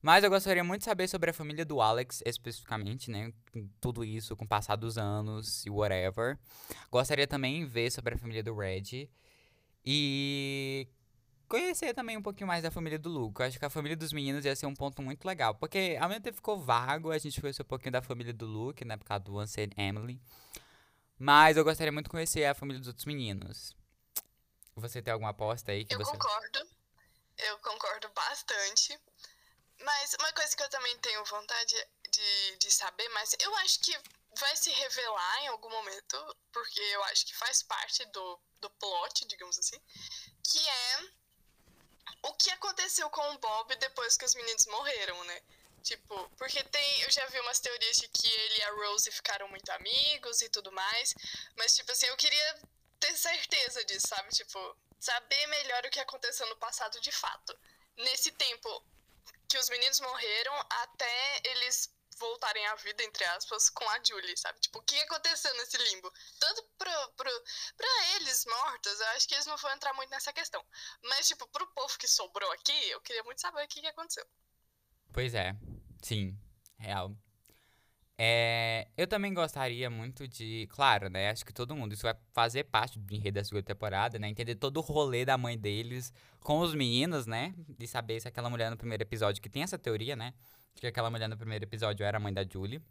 Mas eu gostaria muito de saber sobre a família do Alex, especificamente, né? Tudo isso, com o passar dos anos e whatever. Gostaria também de ver sobre a família do Red. E conhecer também um pouquinho mais da família do Luke. Eu acho que a família dos meninos ia ser um ponto muito legal. Porque ao mesmo tempo ficou vago, a gente conheceu um pouquinho da família do Luke, né? Por causa do and Emily. Mas eu gostaria muito de conhecer a família dos outros meninos. Você tem alguma aposta aí que Eu você. concordo. Eu concordo bastante. Mas uma coisa que eu também tenho vontade de, de saber, mas eu acho que vai se revelar em algum momento, porque eu acho que faz parte do, do plot, digamos assim, que é o que aconteceu com o Bob depois que os meninos morreram, né? Tipo, porque tem. Eu já vi umas teorias de que ele e a Rose ficaram muito amigos e tudo mais. Mas, tipo assim, eu queria ter certeza disso, sabe? Tipo, saber melhor o que aconteceu no passado de fato.Esse tempo que os meninos morreram até eles voltarem à vida, entre aspas, com a Julie, sabe? Tipo, o que aconteceu nesse limbo? Tanto pro, pro, pra eles mortos, eu acho que eles não vão entrar muito nessa questão. Mas, tipo, pro povo que sobrou aqui, eu queria muito saber o que, que aconteceu. Pois é, sim, real. É, eu também gostaria muito de, claro, né? Acho que todo mundo, isso vai fazer parte do enredo da segunda temporada, né? Entender todo o rolê da mãe deles com os meninos, né? De saber se aquela mulher no primeiro episódio, que tem essa teoria, né? Que aquela mulher no primeiro episódio era a mãe da Julie.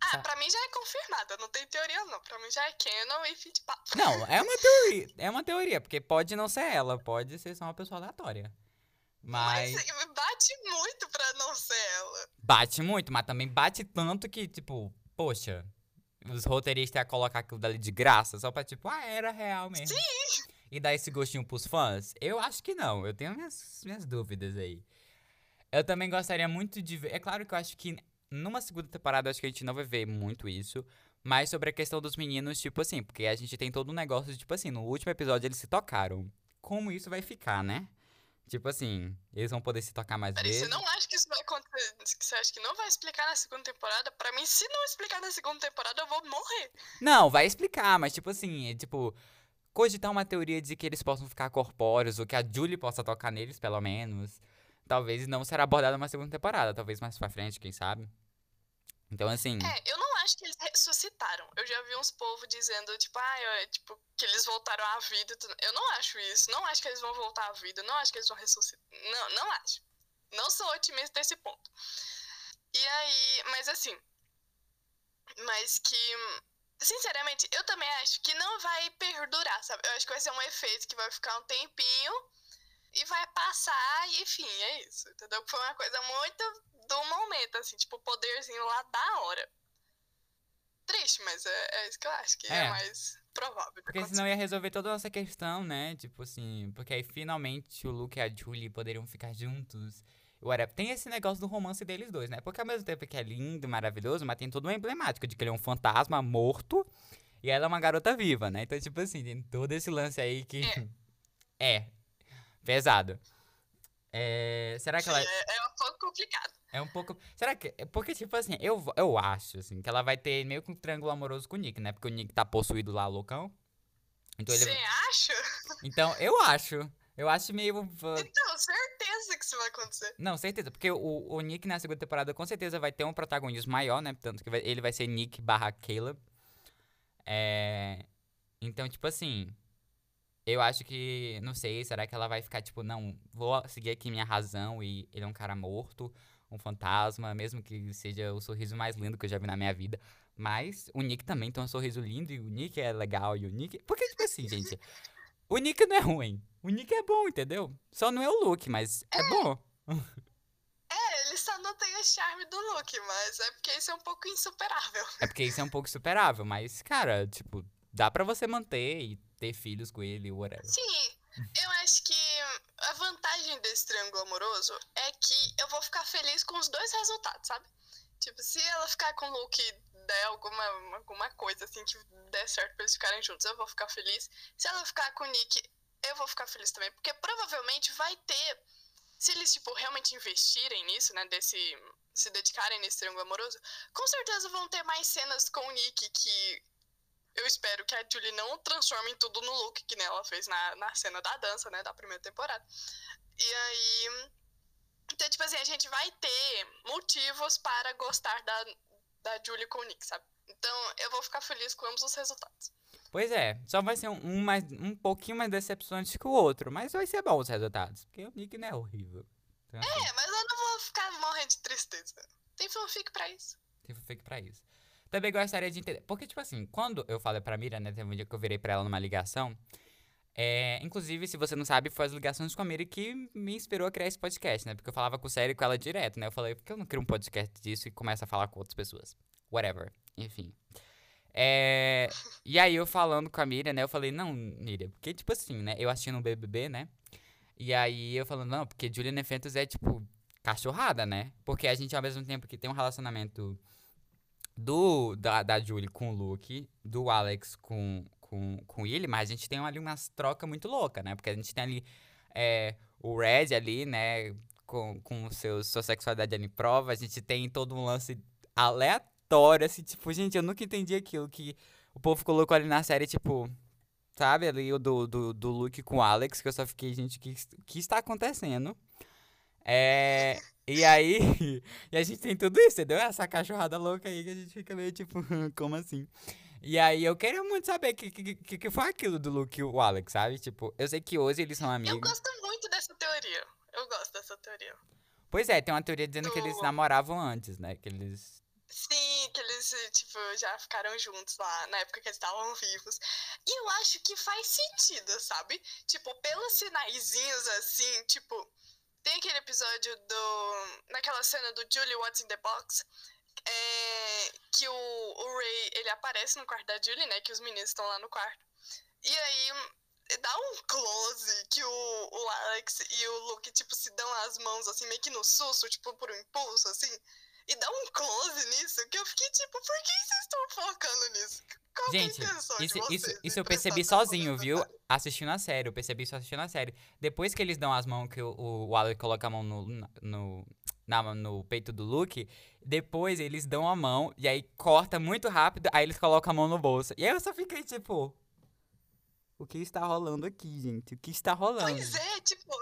Ah, pra mim já é confirmada, não tem teoria não. Pra mim já é canon e papo. Não, é uma teoria, é uma teoria, porque pode não ser ela, pode ser só uma pessoa aleatória. Mas Mas bate muito pra não ser ela. bate muito, mas também bate tanto que, tipo, poxa, os roteiristas iam colocar aquilo dali de graça, só pra, tipo, ah, era real mesmo. Sim! E dar esse gostinho pros fãs? Eu acho que não, eu tenho minhas, minhas dúvidas aí. Eu também gostaria muito de ver. É claro que eu acho que numa segunda temporada, acho que a gente não vai ver muito isso. Mas sobre a questão dos meninos, tipo assim, porque a gente tem todo um negócio de, tipo assim, no último episódio eles se tocaram. Como isso vai ficar, né? Tipo assim, eles vão poder se tocar mais Peraí, vezes. você não acha que isso vai acontecer? Você acha que não vai explicar na segunda temporada? Pra mim, se não explicar na segunda temporada, eu vou morrer. Não, vai explicar, mas tipo assim, é tipo. Cogitar uma teoria de que eles possam ficar corpóreos, ou que a Julie possa tocar neles, pelo menos. Talvez não será abordada numa segunda temporada, talvez mais pra frente, quem sabe. Então, assim. É, eu não acho que eles ressuscitaram. Eu já vi uns povos dizendo, tipo, ah, é, tipo, que eles voltaram à vida. Eu não acho isso. Não acho que eles vão voltar à vida. Não acho que eles vão ressuscitar. Não, não acho. Não sou otimista nesse ponto. E aí, mas assim. Mas que. Sinceramente, eu também acho que não vai perdurar, sabe? Eu acho que vai ser um efeito que vai ficar um tempinho e vai passar, e enfim, é isso. Entendeu? Foi uma coisa muito do momento, assim, tipo, poderzinho lá da hora. Triste, mas é, é isso que eu acho que é, É. mais provável. Porque senão ia resolver toda essa questão, né? Tipo assim, porque aí finalmente o Luke e a Julie poderiam ficar juntos. Whatever. Tem esse negócio do romance deles dois, né? Porque ao mesmo tempo que é lindo, maravilhoso, mas tem toda uma emblemática de que ele é um fantasma morto e ela é uma garota viva, né? Então, tipo assim, tem todo esse lance aí que. É. pesado. É, será que ela. é, é um pouco complicado. É um pouco. Será que. é Porque, tipo assim, eu, eu acho, assim, que ela vai ter meio que um triângulo amoroso com o Nick, né? Porque o Nick tá possuído lá, loucão. Então ele. Você acha? Então, eu acho. Eu acho meio. Então, certeza que isso vai acontecer. Não, certeza. Porque o, o Nick na segunda temporada com certeza vai ter um protagonismo maior, né? Tanto que vai- ele vai ser Nick barra Caleb. É. Então, tipo assim. Eu acho que. Não sei, será que ela vai ficar tipo, não, vou seguir aqui minha razão e ele é um cara morto, um fantasma, mesmo que seja o sorriso mais lindo que eu já vi na minha vida. Mas o Nick também tem um sorriso lindo e o Nick é legal e o Nick. Porque, tipo assim, gente. O Nick não é ruim. O Nick é bom, entendeu? Só não é o Luke, mas é bom. É, ele só não tem o charme do Luke, mas é porque isso é um pouco insuperável. É porque isso é um pouco superável, mas, cara, tipo, dá pra você manter e ter filhos com ele, whatever. Sim, eu acho que a vantagem desse triângulo amoroso é que eu vou ficar feliz com os dois resultados, sabe? Tipo, se ela ficar com o Luke der alguma, alguma coisa assim que der certo pra eles ficarem juntos, eu vou ficar feliz. Se ela ficar com o Nick, eu vou ficar feliz também. Porque provavelmente vai ter. Se eles, tipo, realmente investirem nisso, né? Desse. Se dedicarem nesse triângulo amoroso, com certeza vão ter mais cenas com o Nick que eu espero que a Julie não transforme tudo no look que nem ela fez na, na cena da dança, né, da primeira temporada. E aí. Então, tipo assim, a gente vai ter motivos para gostar da, da Julie com o Nick, sabe? Então, eu vou ficar feliz com ambos os resultados. Pois é, só vai ser um, um mais, um pouquinho mais decepcionante que o outro, mas vai ser bom os resultados, porque o Nick não é horrível. Então, assim, É, mas eu não vou ficar morrendo de tristeza. Tem fanfic pra isso. tem fake pra isso. Também gostaria de entender, porque, tipo assim, quando eu falei pra Mira, né, teve um dia que eu virei pra ela numa ligação, é, inclusive, se você não sabe, foi as ligações com a Mira que me inspirou a criar esse podcast, né? Porque eu falava com o sério com ela direto, né? Eu falei, por que eu não crio um podcast disso e começo a falar com outras pessoas? Whatever. Enfim. É, e aí eu falando com a Miriam, né? Eu falei, não, Miriam, porque, tipo assim, né? Eu assistindo o BBB, né? E aí eu falando, não, porque Juliana Eventos é, tipo, cachorrada, né? Porque a gente, ao mesmo tempo que tem um relacionamento do da, da Julie com o Luke, do Alex com, com, com ele, mas a gente tem ali umas trocas muito loucas, né? Porque a gente tem ali é, o Red ali, né? Com, com seu, sua sexualidade ali em prova. A gente tem todo um lance aleatório, assim, tipo, gente, eu nunca entendi aquilo que o povo colocou ali na série, tipo, sabe, ali o do, do, do Luke com o Alex, que eu só fiquei, gente, o que, que está acontecendo? É. E aí, e a gente tem tudo isso, entendeu? Essa cachorrada louca aí que a gente fica meio tipo, como assim? E aí eu queria muito saber o que, que, que, foi aquilo do Luke e o Alex, sabe? Tipo, eu sei que hoje eles são Eu amigos. gosto muito dessa teoria. Eu gosto dessa teoria. Pois é, tem uma teoria dizendo que eles Do- namoravam antes, né? Que eles. Sim, que eles, tipo, já ficaram juntos lá na época que eles estavam vivos. E eu acho que faz sentido, sabe? Tipo, pelos sinaizinhos assim, tipo, tem aquele episódio do. naquela cena do Julie What's in the Box. é, que o, o Ray ele aparece no quarto da Julie, né? Que os meninos estão lá no quarto. E aí dá um close que o, o Alex e o Luke, tipo, se dão as mãos assim, meio que no susto, tipo, por um impulso, assim. E dá um close nisso que eu fiquei tipo, por que vocês estão focando nisso? Gente, isso, isso, isso eu percebi sozinho, viu? Assistindo a série, eu percebi isso assistindo a série. Depois que eles dão as mãos, que o, o, Alex coloca a mão no, no, na- no peito do Luke, depois eles dão a mão e aí corta muito rápido, aí eles colocam a mão no bolso. E aí eu só fiquei tipo. O que está rolando aqui, gente? O que está rolando? Pois é, tipo,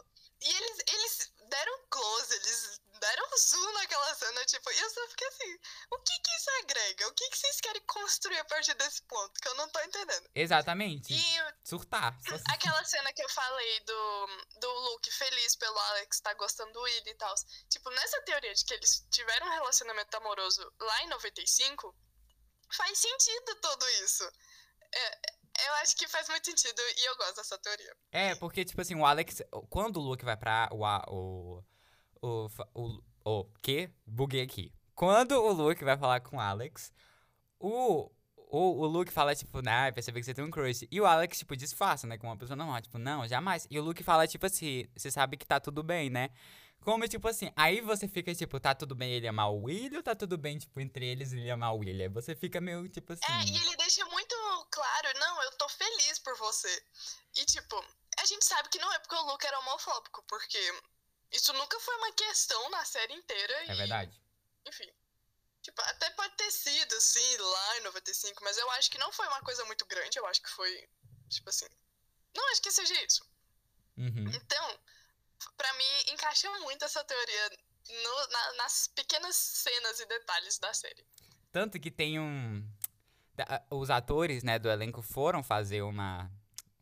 e eles, eles deram close, eles deram zoom naquela cena, tipo, e eu só fiquei assim, o que que isso agrega? O que que vocês querem construir a partir desse ponto? Que eu não tô entendendo. Exatamente. E Surtar. Aquela cena que eu falei do, do Luke feliz pelo Alex tá gostando do Will e tal. Tipo, nessa teoria de que eles tiveram um relacionamento amoroso lá em 95, faz sentido tudo isso. É, eu acho que faz muito sentido e eu gosto dessa teoria. É, porque, tipo assim, o Alex. Quando o Luke vai pra. O, o, o, o, O que? Buguei aqui. Quando o Luke vai falar com o Alex, o, o, o Luke fala, tipo, nah, percebi que você tem um crush. E o Alex, tipo, disfarça, né? Com uma pessoa normal. Tipo, não, jamais. E o Luke fala, tipo assim, você sabe que tá tudo bem, né? Como, tipo assim, aí você fica, tipo, tá tudo bem ele amar o William ou tá tudo bem, tipo, entre eles ele amar o William? Você fica meio, tipo assim... É, e ele deixa muito claro, não, eu tô feliz por você. E, tipo, a gente sabe que não é porque o Luke era homofóbico, porque isso nunca foi uma questão na série inteira. É e, verdade. Enfim. Tipo, até pode ter sido, assim, lá em 95, mas eu acho que não foi uma coisa muito grande, eu acho que foi, tipo assim... Não acho que seja isso. Uhum. Então para mim, encaixa muito essa teoria no, na, nas pequenas cenas e detalhes da série. Tanto que tem um. Os atores, né, do elenco foram fazer uma.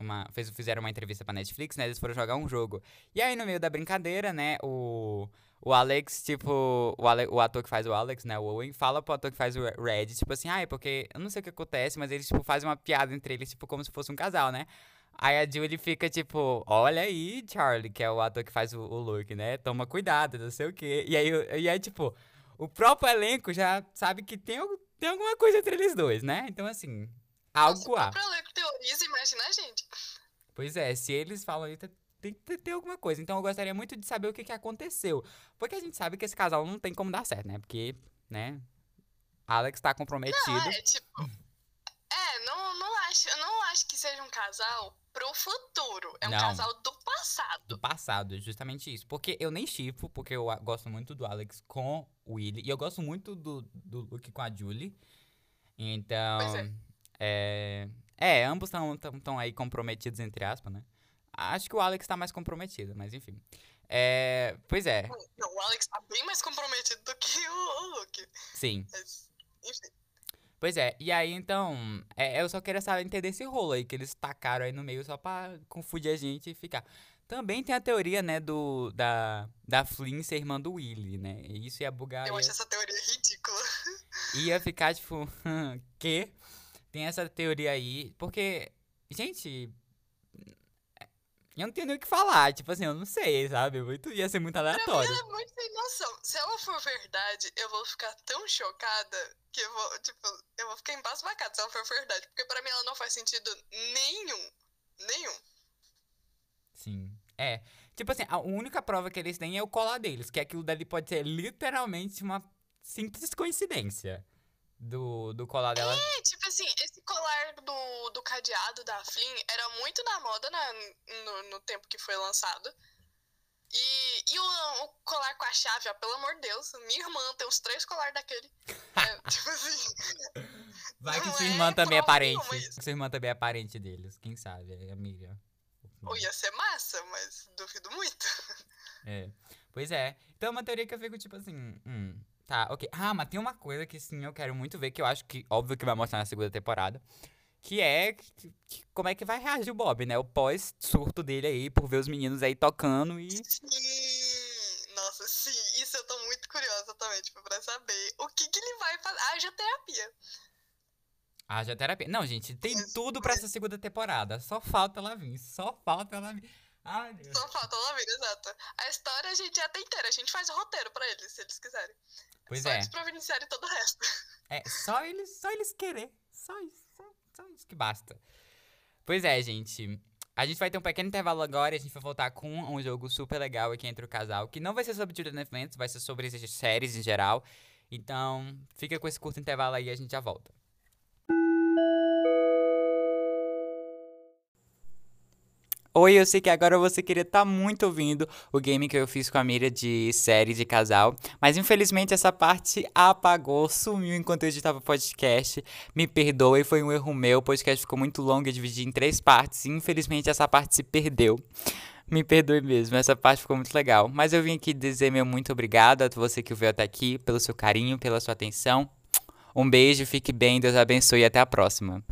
Uma fez, fizeram uma entrevista pra Netflix, né? Eles foram jogar um jogo. E aí, no meio da brincadeira, né, o. O Alex, tipo, o, Ale, o ator que faz o Alex, né, o Owen, fala pro ator que faz o Red, tipo assim, ah, é porque eu não sei o que acontece, mas eles, tipo, fazem uma piada entre eles, tipo, como se fosse um casal, né? Aí a Julie fica tipo, olha aí, Charlie, que é o ator que faz o, o Luke, né? Toma cuidado, não sei o quê. E aí, e aí, tipo, o próprio elenco já sabe que tem, tem alguma coisa entre eles dois, né? Então, assim, O próprio elenco teoriza, imagina a gente. Pois é, se eles falam aí, tem que ter alguma coisa. Então eu gostaria muito de saber o que, que aconteceu. Porque a gente sabe que esse casal não tem como dar certo, né? Porque, né? Alex tá comprometido. Não, é tipo. É, não, não acho, eu não acho que seja um casal pro futuro. É um Não. casal do passado. Do passado, justamente isso. Porque eu nem chifo, porque eu gosto muito do Alex com o Willy. E eu gosto muito do, do Luke com a Julie. Então. Pois é. É, é ambos estão aí comprometidos, entre aspas, né? Acho que o Alex tá mais comprometido, mas enfim. É, pois é. Não, o Alex tá bem mais comprometido do que o, Luke. Sim. Mas, enfim. Pois é, e aí então, é, eu só queria saber entender esse rolo aí, que eles tacaram aí no meio só pra confundir a gente e ficar. Também tem a teoria, né, do, da, da Flynn ser irmã do Willy, né? E isso ia bugar. Eu ia... acho essa teoria ridícula. Ia ficar tipo, que? Tem essa teoria aí, porque, gente, eu não tenho nem o que falar. Tipo assim, eu não sei, sabe? Muito, ia ser muito aleatório. Pra mim, é muito sem noção. Se ela for verdade, eu vou ficar tão chocada que eu vou, tipo, eu vou ficar embasbacada se ela for verdade. Porque pra mim ela não faz sentido nenhum. Nenhum. Sim. É. Tipo assim, a única prova que eles têm é o colar deles, que aquilo dali pode ser literalmente uma simples coincidência do, do colar dela. É, tipo assim, esse colar do, do cadeado da Flynn era muito na moda na, no, no tempo que foi lançado. E, e o, o, colar com a chave, ó, pelo amor de Deus, minha irmã tem uns três colares daquele. É, tipo assim. Vai que sua irmã é também é parente. Sua irmã também é parente deles, quem sabe, é amiga. Ou ia ser massa, mas duvido muito. É. Pois é. Então é uma teoria que eu fico tipo assim. Hum, Tá, ok. Ah, mas tem uma coisa que sim eu quero muito ver, que eu acho que, óbvio que vai mostrar na segunda temporada. Que é que, que, como é que vai reagir o Bob, né? O pós-surto dele aí, por ver os meninos aí tocando e. Sim! Nossa, sim, isso eu tô muito curiosa também, tipo, pra saber o que, que ele vai fazer. Haja terapia. Haja terapia. Não, gente, tem tudo pra essa segunda temporada. Só falta ela vir. Só falta ela vir. Ai, Deus. Só falta ela vir, exato. A história a gente já tem inteira. A gente faz o roteiro pra eles, se eles quiserem. Pois só é. eles providenciarem todo o resto. É, só eles, só eles querer. Só isso, só, só isso que basta. Pois é, gente. A gente vai ter um pequeno intervalo agora e a gente vai voltar com um jogo super legal aqui entre o casal, que não vai ser sobre Julian Eventos, vai ser sobre essas séries em geral. Então, fica com esse curto intervalo aí e a gente já volta. Oi, eu sei que agora você queria estar tá muito ouvindo o game que eu fiz com a Miriam de série de casal, mas infelizmente essa parte apagou, sumiu enquanto eu editava o podcast. Me perdoe, foi um erro meu, o podcast ficou muito longo, eu dividi em três partes e infelizmente essa parte se perdeu. Me perdoe mesmo, essa parte ficou muito legal. Mas eu vim aqui dizer meu muito obrigado a você que veio até aqui, pelo seu carinho, pela sua atenção. Um beijo, fique bem, Deus abençoe e até a próxima.